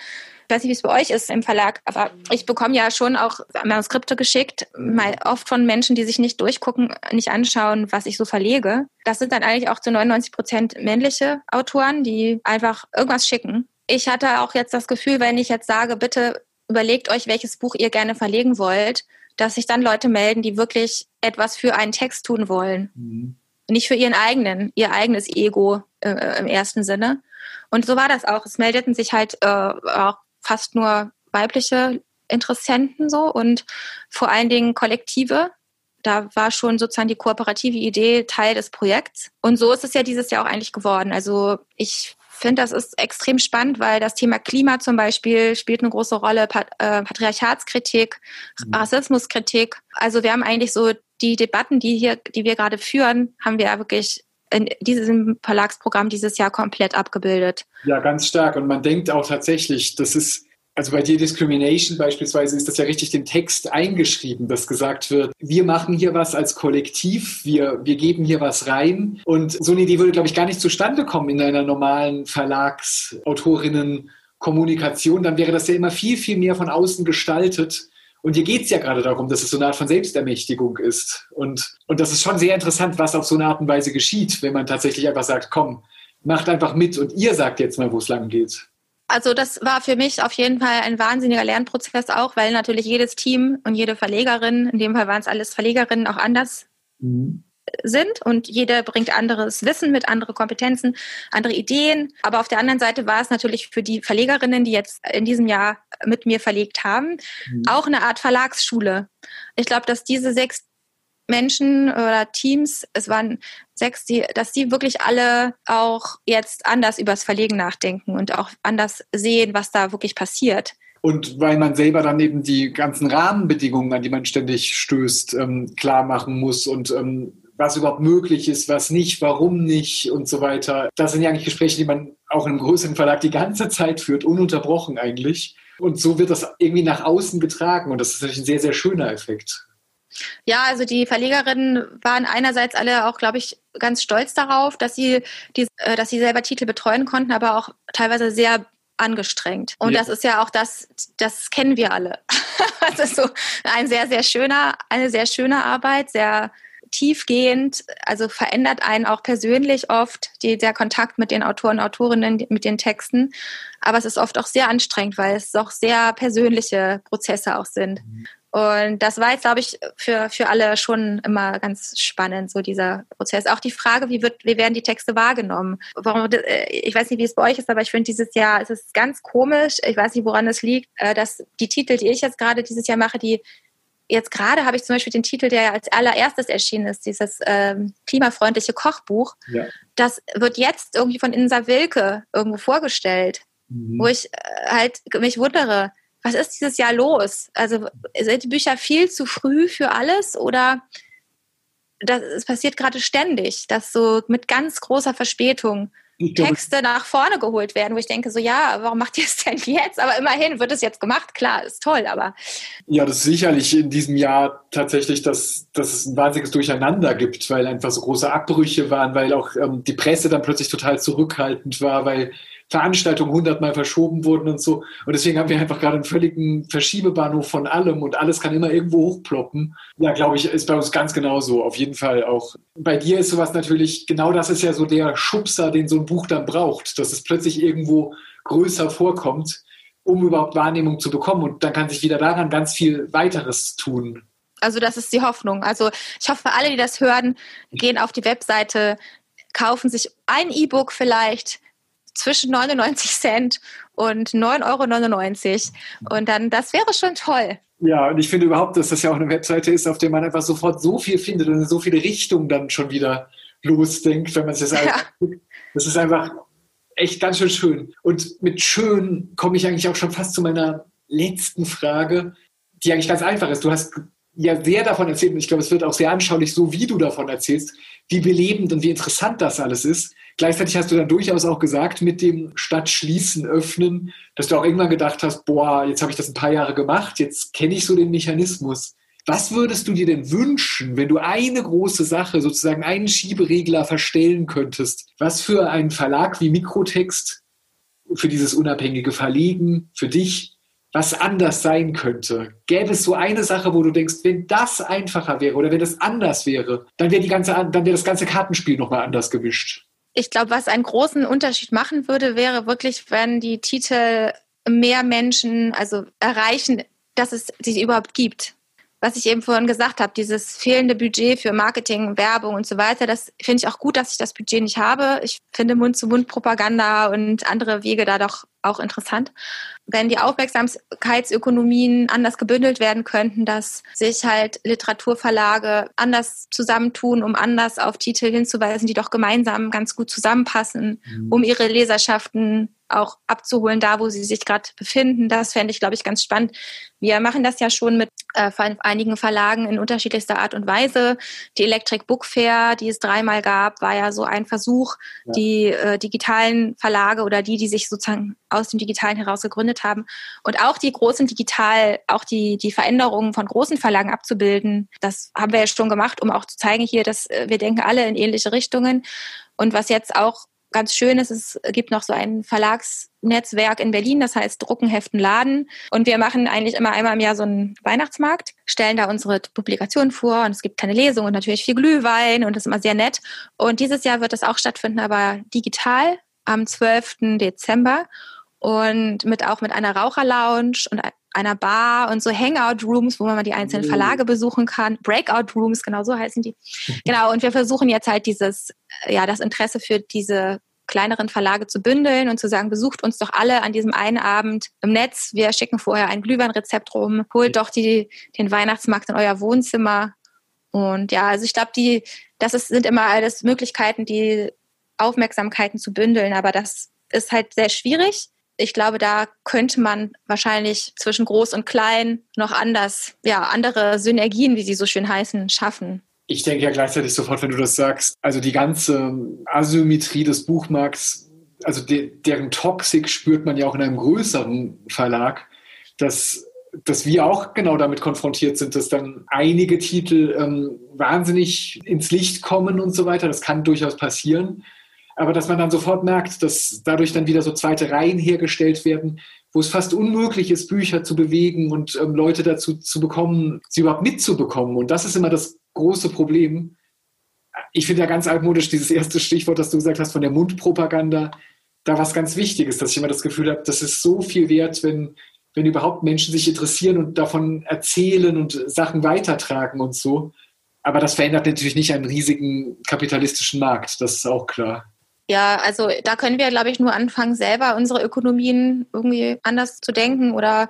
ich weiß nicht, wie es bei euch ist im Verlag, aber ich bekomme ja schon auch Manuskripte geschickt, mal oft von Menschen, die sich nicht durchgucken, nicht anschauen, was ich so verlege. Das sind dann eigentlich auch zu 99 Prozent männliche Autoren, die einfach irgendwas schicken. Ich hatte auch jetzt das Gefühl, wenn ich jetzt sage, bitte überlegt euch, welches Buch ihr gerne verlegen wollt, dass sich dann Leute melden, die wirklich etwas für einen Text tun wollen. Mhm. Nicht für ihren eigenen, ihr eigenes Ego äh, im ersten Sinne. Und so war das auch. Es meldeten sich halt äh, auch fast nur weibliche Interessenten so und vor allen Dingen Kollektive. Da war schon sozusagen die kooperative Idee Teil des Projekts. Und so ist es ja dieses Jahr auch eigentlich geworden. Also ich finde, das ist extrem spannend, weil das Thema Klima zum Beispiel spielt eine große Rolle, äh, Patriarchatskritik, mhm. Rassismuskritik. Also wir haben eigentlich so die Debatten, die hier, die wir gerade führen, haben wir ja wirklich in diesem Verlagsprogramm dieses Jahr komplett abgebildet. Ja, ganz stark. Und man denkt auch tatsächlich, das ist, also bei Discrimination beispielsweise ist das ja richtig den Text eingeschrieben, dass gesagt wird, wir machen hier was als Kollektiv, wir, wir geben hier was rein. Und so eine Idee würde, glaube ich, gar nicht zustande kommen in einer normalen Verlagsautorinnen Kommunikation, dann wäre das ja immer viel, viel mehr von außen gestaltet und hier geht es ja gerade darum, dass es so eine Art von Selbstermächtigung ist. Und, und das ist schon sehr interessant, was auf so eine Art und Weise geschieht, wenn man tatsächlich einfach sagt, komm, macht einfach mit und ihr sagt jetzt mal, wo es lang geht. Also das war für mich auf jeden Fall ein wahnsinniger Lernprozess auch, weil natürlich jedes Team und jede Verlegerin, in dem Fall waren es alles Verlegerinnen, auch anders mhm sind und jeder bringt anderes Wissen mit, andere Kompetenzen, andere Ideen. Aber auf der anderen Seite war es natürlich für die Verlegerinnen, die jetzt in diesem Jahr mit mir verlegt haben, mhm. auch eine Art Verlagsschule. Ich glaube, dass diese sechs Menschen oder Teams, es waren sechs, die, dass die wirklich alle auch jetzt anders übers Verlegen nachdenken und auch anders sehen, was da wirklich passiert. Und weil man selber dann eben die ganzen Rahmenbedingungen, an die man ständig stößt, ähm, klar machen muss und ähm, was überhaupt möglich ist, was nicht, warum nicht und so weiter. Das sind ja eigentlich Gespräche, die man auch in einem größeren Verlag die ganze Zeit führt, ununterbrochen eigentlich. Und so wird das irgendwie nach außen getragen und das ist natürlich ein sehr, sehr schöner Effekt. Ja, also die Verlegerinnen waren einerseits alle auch, glaube ich, ganz stolz darauf, dass sie, die, äh, dass sie selber Titel betreuen konnten, aber auch teilweise sehr angestrengt. Und ja. das ist ja auch das, das kennen wir alle. das ist so ein sehr, sehr schöner, eine sehr schöne Arbeit, sehr tiefgehend, also verändert einen auch persönlich oft die, der Kontakt mit den Autoren, Autorinnen, mit den Texten. Aber es ist oft auch sehr anstrengend, weil es doch sehr persönliche Prozesse auch sind. Und das war jetzt, glaube ich, für, für alle schon immer ganz spannend, so dieser Prozess. Auch die Frage, wie, wird, wie werden die Texte wahrgenommen? Warum, äh, ich weiß nicht, wie es bei euch ist, aber ich finde dieses Jahr, es ist ganz komisch, ich weiß nicht, woran es liegt, äh, dass die Titel, die ich jetzt gerade dieses Jahr mache, die jetzt gerade habe ich zum Beispiel den Titel, der als allererstes erschienen ist, dieses ähm, klimafreundliche Kochbuch. Ja. Das wird jetzt irgendwie von Insa Wilke irgendwo vorgestellt, mhm. wo ich äh, halt mich wundere, was ist dieses Jahr los? Also sind die Bücher viel zu früh für alles oder das passiert gerade ständig, dass so mit ganz großer Verspätung Texte nach vorne geholt werden, wo ich denke, so ja, warum macht ihr es denn jetzt? Aber immerhin wird es jetzt gemacht, klar, ist toll, aber. Ja, das ist sicherlich in diesem Jahr tatsächlich, dass, dass es ein wahnsinniges Durcheinander gibt, weil einfach so große Abbrüche waren, weil auch ähm, die Presse dann plötzlich total zurückhaltend war, weil Veranstaltungen hundertmal verschoben wurden und so. Und deswegen haben wir einfach gerade einen völligen Verschiebebahnhof von allem und alles kann immer irgendwo hochploppen. Ja, glaube ich, ist bei uns ganz genauso. Auf jeden Fall auch. Bei dir ist sowas natürlich, genau das ist ja so der Schubser, den so ein Buch dann braucht, dass es plötzlich irgendwo größer vorkommt, um überhaupt Wahrnehmung zu bekommen. Und dann kann sich wieder daran ganz viel weiteres tun. Also das ist die Hoffnung. Also ich hoffe, alle, die das hören, gehen auf die Webseite, kaufen sich ein E-Book vielleicht, zwischen 99 Cent und 9,99 Euro. Und dann, das wäre schon toll. Ja, und ich finde überhaupt, dass das ja auch eine Webseite ist, auf der man einfach sofort so viel findet und in so viele Richtungen dann schon wieder losdenkt, wenn man es jetzt ja. Das ist einfach echt ganz schön schön. Und mit schön komme ich eigentlich auch schon fast zu meiner letzten Frage, die eigentlich ganz einfach ist. Du hast ja sehr davon erzählt und ich glaube, es wird auch sehr anschaulich, so wie du davon erzählst, wie belebend und wie interessant das alles ist. Gleichzeitig hast du dann durchaus auch gesagt, mit dem Stadtschließen, Öffnen, dass du auch irgendwann gedacht hast, boah, jetzt habe ich das ein paar Jahre gemacht, jetzt kenne ich so den Mechanismus. Was würdest du dir denn wünschen, wenn du eine große Sache, sozusagen einen Schieberegler verstellen könntest? Was für ein Verlag wie Mikrotext, für dieses unabhängige Verlegen, für dich, was anders sein könnte? Gäbe es so eine Sache, wo du denkst, wenn das einfacher wäre oder wenn das anders wäre, dann wäre die ganze, dann wäre das ganze Kartenspiel nochmal anders gemischt ich glaube, was einen großen Unterschied machen würde, wäre wirklich, wenn die Titel mehr Menschen also erreichen, dass es sie überhaupt gibt. Was ich eben vorhin gesagt habe, dieses fehlende Budget für Marketing, Werbung und so weiter, das finde ich auch gut, dass ich das Budget nicht habe. Ich finde Mund-zu-Mund-Propaganda und andere Wege da doch auch interessant. Wenn die Aufmerksamkeitsökonomien anders gebündelt werden könnten, dass sich halt Literaturverlage anders zusammentun, um anders auf Titel hinzuweisen, die doch gemeinsam ganz gut zusammenpassen, mhm. um ihre Leserschaften auch abzuholen, da wo sie sich gerade befinden. Das fände ich, glaube ich, ganz spannend. Wir machen das ja schon mit äh, einigen Verlagen in unterschiedlichster Art und Weise. Die Electric Book Fair, die es dreimal gab, war ja so ein Versuch, ja. die äh, digitalen Verlage oder die, die sich sozusagen aus dem Digitalen heraus gegründet haben und auch die großen Digital, auch die, die Veränderungen von großen Verlagen abzubilden. Das haben wir ja schon gemacht, um auch zu zeigen hier, dass äh, wir denken alle in ähnliche Richtungen. Und was jetzt auch ganz schön ist, es gibt noch so ein Verlagsnetzwerk in Berlin, das heißt Drucken, Heften, Laden. Und wir machen eigentlich immer einmal im Jahr so einen Weihnachtsmarkt, stellen da unsere Publikationen vor und es gibt keine Lesung und natürlich viel Glühwein und das ist immer sehr nett. Und dieses Jahr wird das auch stattfinden, aber digital am 12. Dezember und mit auch mit einer Raucherlounge und einer Bar und so Hangout-Rooms, wo man mal die einzelnen Verlage besuchen kann. Breakout-Rooms, genau so heißen die. Genau, und wir versuchen jetzt halt dieses, ja, das Interesse für diese kleineren Verlage zu bündeln und zu sagen, besucht uns doch alle an diesem einen Abend im Netz. Wir schicken vorher ein Glühweinrezept rum, holt doch die, den Weihnachtsmarkt in euer Wohnzimmer. Und ja, also ich glaube, die, das ist, sind immer alles Möglichkeiten, die Aufmerksamkeiten zu bündeln, aber das ist halt sehr schwierig ich glaube, da könnte man wahrscheinlich zwischen groß und klein noch anders, ja, andere Synergien, wie sie so schön heißen, schaffen. Ich denke ja gleichzeitig sofort, wenn du das sagst, also die ganze Asymmetrie des Buchmarkts, also de deren Toxik spürt man ja auch in einem größeren Verlag, dass, dass wir auch genau damit konfrontiert sind, dass dann einige Titel ähm, wahnsinnig ins Licht kommen und so weiter. Das kann durchaus passieren aber dass man dann sofort merkt, dass dadurch dann wieder so zweite Reihen hergestellt werden, wo es fast unmöglich ist, Bücher zu bewegen und ähm, Leute dazu zu bekommen, sie überhaupt mitzubekommen. Und das ist immer das große Problem. Ich finde ja ganz altmodisch dieses erste Stichwort, das du gesagt hast, von der Mundpropaganda, da was ganz Wichtiges, dass ich immer das Gefühl habe, das ist so viel wert, wenn, wenn überhaupt Menschen sich interessieren und davon erzählen und Sachen weitertragen und so. Aber das verändert natürlich nicht einen riesigen kapitalistischen Markt, das ist auch klar. Ja, also da können wir, glaube ich, nur anfangen, selber unsere Ökonomien irgendwie anders zu denken oder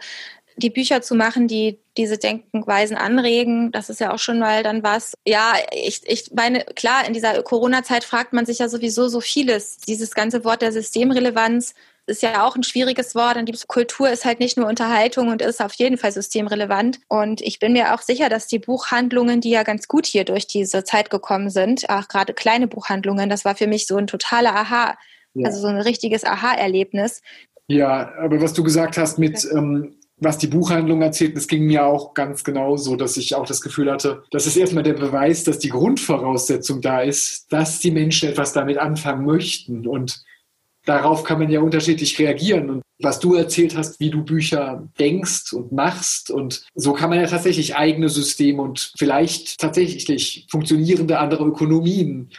die Bücher zu machen, die diese Denkweisen anregen. Das ist ja auch schon mal dann was. Ja, ich, ich meine, klar, in dieser Corona-Zeit fragt man sich ja sowieso so vieles. Dieses ganze Wort der Systemrelevanz ist ja auch ein schwieriges Wort. Und die Kultur ist halt nicht nur Unterhaltung und ist auf jeden Fall systemrelevant. Und ich bin mir auch sicher, dass die Buchhandlungen, die ja ganz gut hier durch diese Zeit gekommen sind, auch gerade kleine Buchhandlungen, das war für mich so ein totaler Aha, ja. also so ein richtiges Aha-Erlebnis. Ja, aber was du gesagt hast mit, ähm, was die Buchhandlung erzählt, das ging mir auch ganz genau so, dass ich auch das Gefühl hatte, das ist erstmal der Beweis, dass die Grundvoraussetzung da ist, dass die Menschen etwas damit anfangen möchten. Und darauf kann man ja unterschiedlich reagieren. Und was du erzählt hast, wie du Bücher denkst und machst. Und so kann man ja tatsächlich eigene Systeme und vielleicht tatsächlich funktionierende andere Ökonomien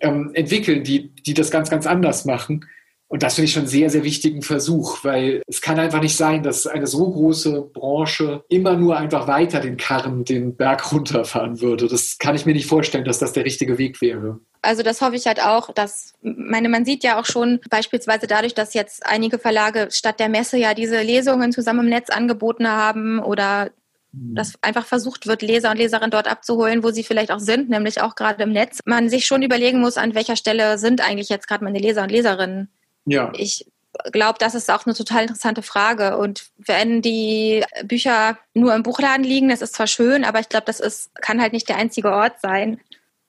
ähm, entwickeln, die, die das ganz, ganz anders machen. Und das finde ich schon einen sehr, sehr wichtigen Versuch, weil es kann einfach nicht sein, dass eine so große Branche immer nur einfach weiter den Karren den Berg runterfahren würde. Das kann ich mir nicht vorstellen, dass das der richtige Weg wäre. Also das hoffe ich halt auch, dass, meine, man sieht ja auch schon beispielsweise dadurch, dass jetzt einige Verlage statt der Messe ja diese Lesungen zusammen im Netz angeboten haben oder mhm. dass einfach versucht wird, Leser und Leserinnen dort abzuholen, wo sie vielleicht auch sind, nämlich auch gerade im Netz. Man sich schon überlegen muss, an welcher Stelle sind eigentlich jetzt gerade meine Leser und Leserinnen. Ja. Ich glaube, das ist auch eine total interessante Frage. Und wenn die Bücher nur im Buchladen liegen, das ist zwar schön, aber ich glaube, das ist, kann halt nicht der einzige Ort sein.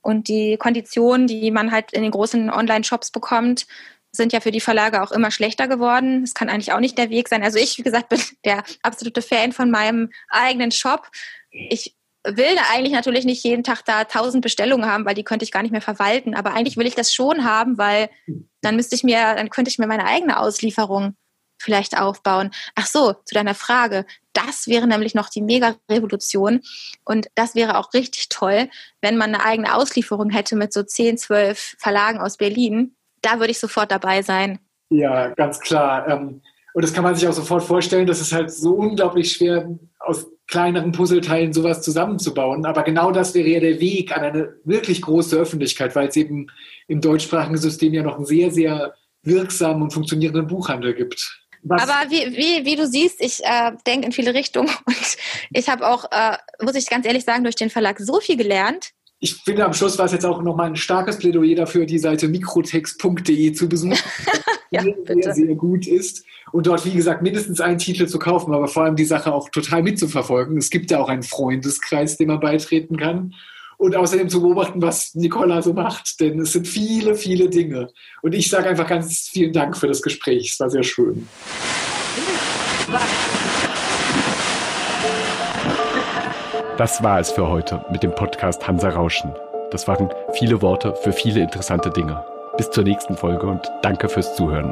Und die Konditionen, die man halt in den großen Online-Shops bekommt, sind ja für die Verlage auch immer schlechter geworden. Das kann eigentlich auch nicht der Weg sein. Also ich, wie gesagt, bin der absolute Fan von meinem eigenen Shop. Ich will eigentlich natürlich nicht jeden Tag da tausend Bestellungen haben, weil die könnte ich gar nicht mehr verwalten. Aber eigentlich will ich das schon haben, weil dann müsste ich mir, dann könnte ich mir meine eigene Auslieferung vielleicht aufbauen. Ach so, zu deiner Frage. Das wäre nämlich noch die Mega-Revolution. Und das wäre auch richtig toll, wenn man eine eigene Auslieferung hätte mit so 10, 12 Verlagen aus Berlin. Da würde ich sofort dabei sein. Ja, ganz klar. Ähm, und das kann man sich auch sofort vorstellen, das ist halt so unglaublich schwer, aus kleineren Puzzleteilen sowas zusammenzubauen. Aber genau das wäre ja der Weg an eine wirklich große Öffentlichkeit, weil es eben im deutschsprachigen System ja noch einen sehr, sehr wirksamen und funktionierenden Buchhandel gibt. Was? Aber wie, wie, wie du siehst, ich äh, denke in viele Richtungen und ich habe auch, äh, muss ich ganz ehrlich sagen, durch den Verlag so viel gelernt. Ich finde, am Schluss war es jetzt auch nochmal ein starkes Plädoyer dafür, die Seite mikrotext.de zu besuchen, ja, die sehr, sehr gut ist und dort, wie gesagt, mindestens einen Titel zu kaufen, aber vor allem die Sache auch total mitzuverfolgen. Es gibt ja auch einen Freundeskreis, dem man beitreten kann. Und außerdem zu beobachten, was Nicola so macht, denn es sind viele, viele Dinge. Und ich sage einfach ganz vielen Dank für das Gespräch. Es war sehr schön. Das war es für heute mit dem Podcast Hansa Rauschen. Das waren viele Worte für viele interessante Dinge. Bis zur nächsten Folge und danke fürs Zuhören.